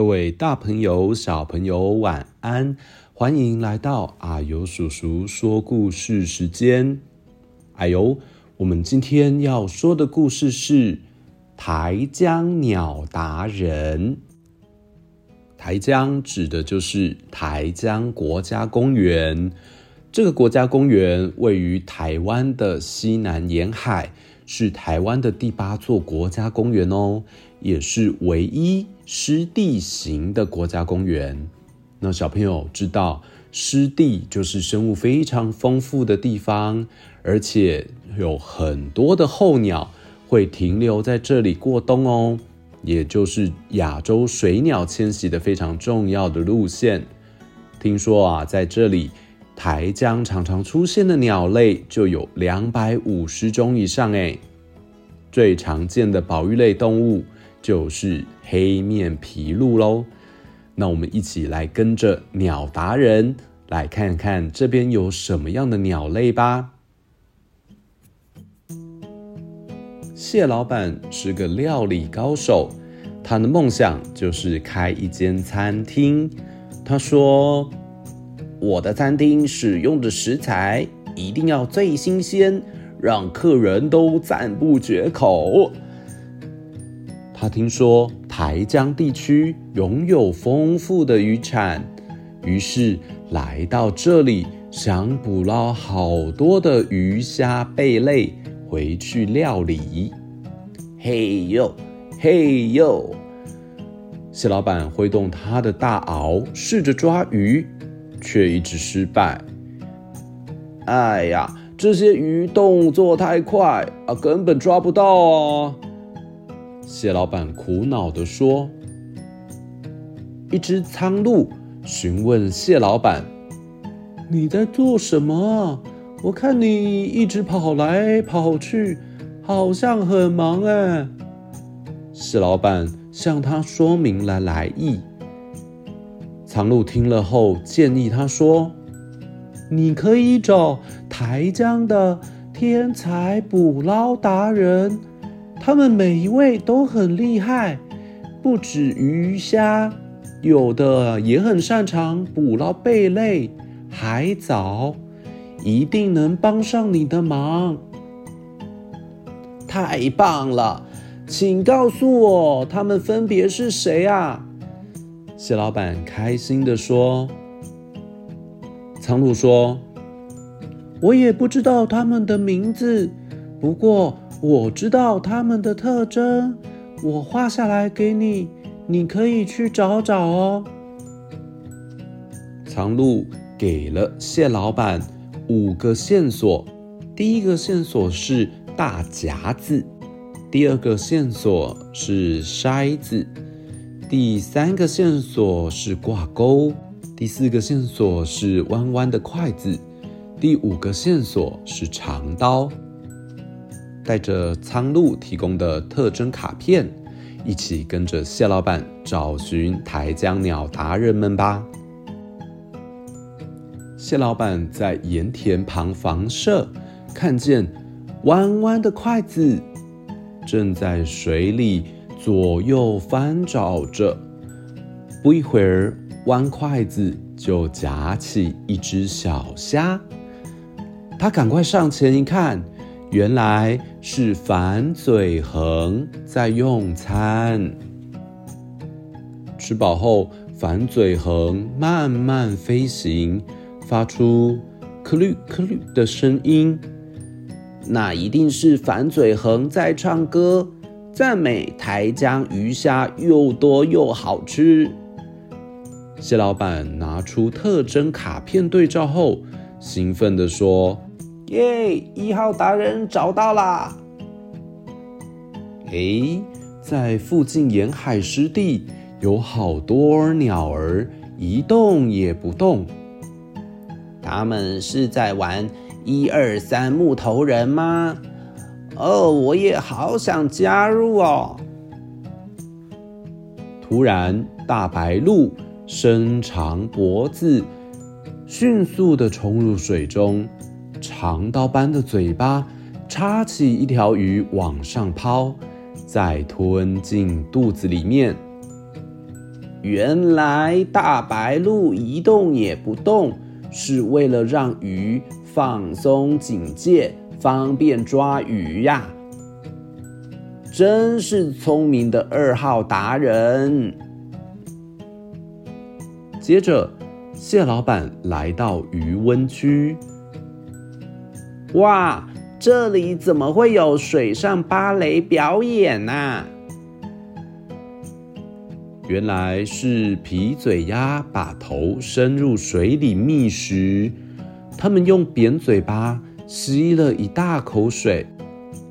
各位大朋友、小朋友，晚安！欢迎来到阿尤叔叔说故事时间。啊呦，我们今天要说的故事是台江鸟达人。台江指的就是台江国家公园。这个国家公园位于台湾的西南沿海，是台湾的第八座国家公园哦，也是唯一。湿地型的国家公园，那小朋友知道，湿地就是生物非常丰富的地方，而且有很多的候鸟会停留在这里过冬哦，也就是亚洲水鸟迁徙的非常重要的路线。听说啊，在这里台江常常出现的鸟类就有两百五十种以上诶，最常见的保育类动物。就是黑面琵鹭喽，那我们一起来跟着鸟达人来看看这边有什么样的鸟类吧。蟹老板是个料理高手，他的梦想就是开一间餐厅。他说：“我的餐厅使用的食材一定要最新鲜，让客人都赞不绝口。”他听说台江地区拥有丰富的渔产，于是来到这里，想捕捞好多的鱼虾贝类回去料理。嘿呦，嘿呦！蟹老板挥动他的大螯，试着抓鱼，却一直失败。哎呀，这些鱼动作太快啊，根本抓不到啊！蟹老板苦恼地说：“一只苍鹭询问蟹老板：‘你在做什么啊？我看你一直跑来跑去，好像很忙哎。’蟹老板向他说明了来意。苍鹭听了后，建议他说：‘你可以找台江的天才捕捞达人。’”他们每一位都很厉害，不止鱼虾，有的也很擅长捕捞贝类、海藻，一定能帮上你的忙。太棒了，请告诉我他们分别是谁啊？蟹老板开心地说。苍鹭说：“我也不知道他们的名字，不过。”我知道它们的特征，我画下来给你，你可以去找找哦。苍鹭给了蟹老板五个线索，第一个线索是大夹子，第二个线索是筛子，第三个线索是挂钩，第四个线索是弯弯的筷子，第五个线索是长刀。带着苍鹭提供的特征卡片，一起跟着谢老板找寻台江鸟达人们吧。谢老板在盐田旁房舍，看见弯弯的筷子正在水里左右翻找着。不一会儿，弯筷子就夹起一只小虾。他赶快上前一看。原来是反嘴横在用餐。吃饱后，反嘴横慢慢飞行，发出“咯噜咯噜”的声音。那一定是反嘴横在唱歌，赞美台江鱼虾又多又好吃。蟹老板拿出特征卡片对照后，兴奋地说：“耶！一号达人找到啦！”诶，在附近沿海湿地有好多鸟儿，一动也不动。他们是在玩一二三木头人吗？哦，我也好想加入哦。突然，大白鹭伸长脖子，迅速地冲入水中，长刀般的嘴巴插起一条鱼往上抛，再吞进肚子里面。原来大白鹭一动也不动，是为了让鱼放松警戒，方便抓鱼呀。真是聪明的二号达人。接着，蟹老板来到鱼温区。哇，这里怎么会有水上芭蕾表演呢？原来是皮嘴鸭把头伸入水里觅食，它们用扁嘴巴吸了一大口水。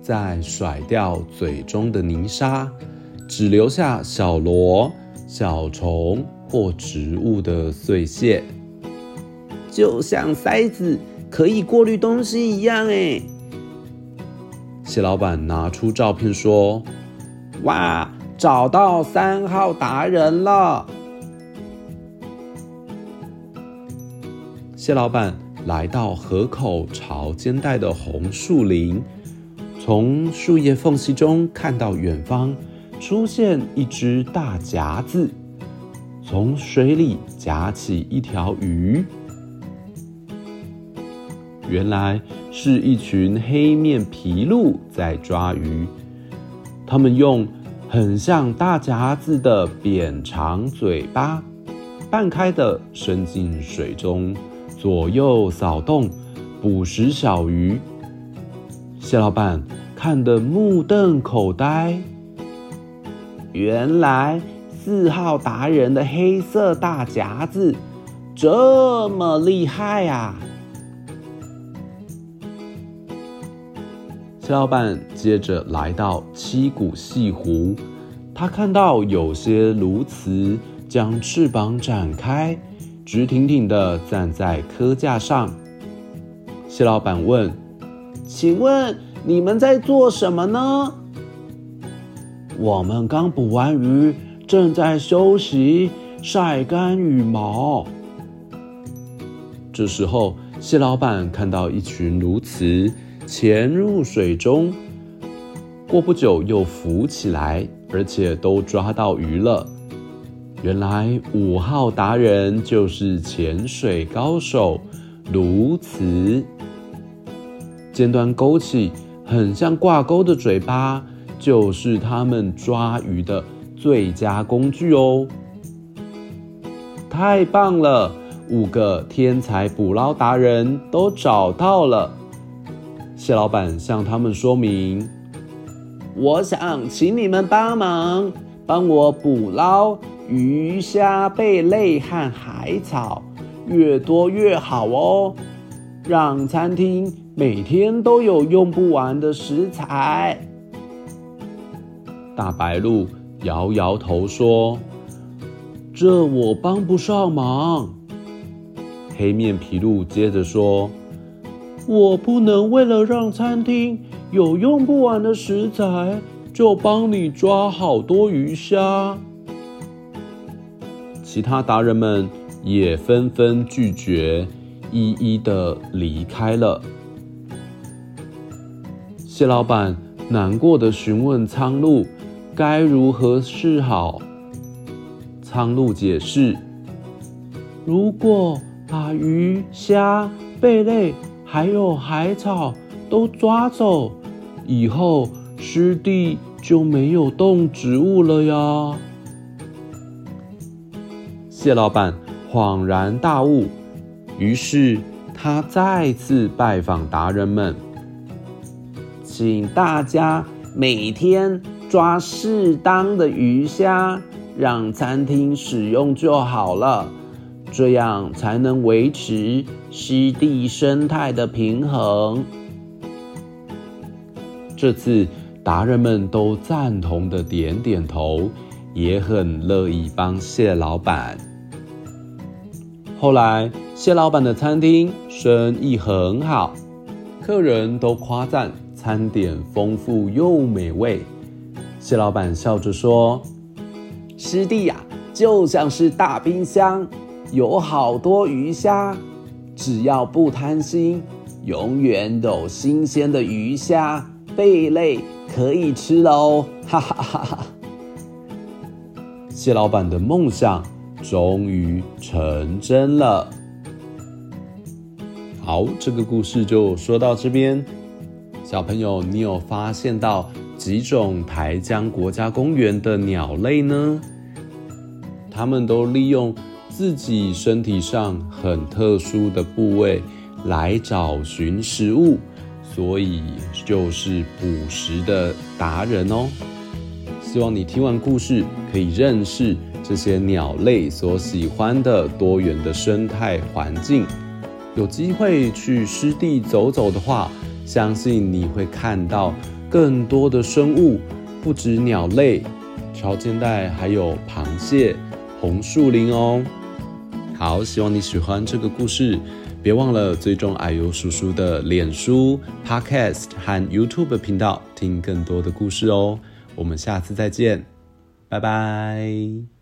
再甩掉嘴中的泥沙，只留下小螺、小虫或植物的碎屑，就像筛子可以过滤东西一样。哎，蟹老板拿出照片说：“哇，找到三号达人了！”蟹老板来到河口潮间带的红树林。从树叶缝隙中看到远方出现一只大夹子，从水里夹起一条鱼。原来是一群黑面琵鹭在抓鱼，它们用很像大夹子的扁长嘴巴，半开的伸进水中，左右扫动，捕食小鱼。蟹老板看得目瞪口呆，原来四号达人的黑色大夹子这么厉害啊！蟹老板接着来到七股潟湖，他看到有些鸬鹚将翅膀展开，直挺挺地站在科架上。蟹老板问。请问你们在做什么呢？我们刚捕完鱼，正在休息，晒干羽毛。这时候，蟹老板看到一群鸬鹚潜入水中，过不久又浮起来，而且都抓到鱼了。原来五号达人就是潜水高手鸕鶿。尖端勾起，很像挂钩的嘴巴，就是他们抓鱼的最佳工具哦！太棒了，五个天才捕捞达人都找到了。蟹老板向他们说明：“我想请你们帮忙，帮我捕捞鱼虾贝类和海草，越多越好哦，让餐厅。”每天都有用不完的食材。大白鹭摇摇头说：“这我帮不上忙。”黑面琵鹭接着说：“我不能为了让餐厅有用不完的食材，就帮你抓好多鱼虾。”其他达人们也纷纷拒绝，一一的离开了。谢老板难过的询问苍鹭：“该如何是好？”苍鹭解释：“如果把鱼虾、贝类还有海草都抓走，以后湿地就没有动植物了呀。”蟹老板恍然大悟，于是他再次拜访达人们。请大家每天抓适当的鱼虾，让餐厅使用就好了，这样才能维持湿地生态的平衡。这次达人们都赞同的点点头，也很乐意帮蟹老板。后来，谢老板的餐厅生意很好，客人都夸赞餐点丰富又美味。谢老板笑着说：“师弟呀，就像是大冰箱，有好多鱼虾，只要不贪心，永远有新鲜的鱼虾。”贝类可以吃的哦，哈哈哈哈！谢老板的梦想终于成真了。好，这个故事就说到这边。小朋友，你有发现到几种台江国家公园的鸟类呢？它们都利用自己身体上很特殊的部位来找寻食物。所以就是捕食的达人哦。希望你听完故事可以认识这些鸟类所喜欢的多元的生态环境。有机会去湿地走走的话，相信你会看到更多的生物，不止鸟类、潮间带，还有螃蟹、红树林哦。好，希望你喜欢这个故事。别忘了追踪啊呦叔叔的脸书、Podcast 和 YouTube 频道，听更多的故事哦。我们下次再见，拜拜。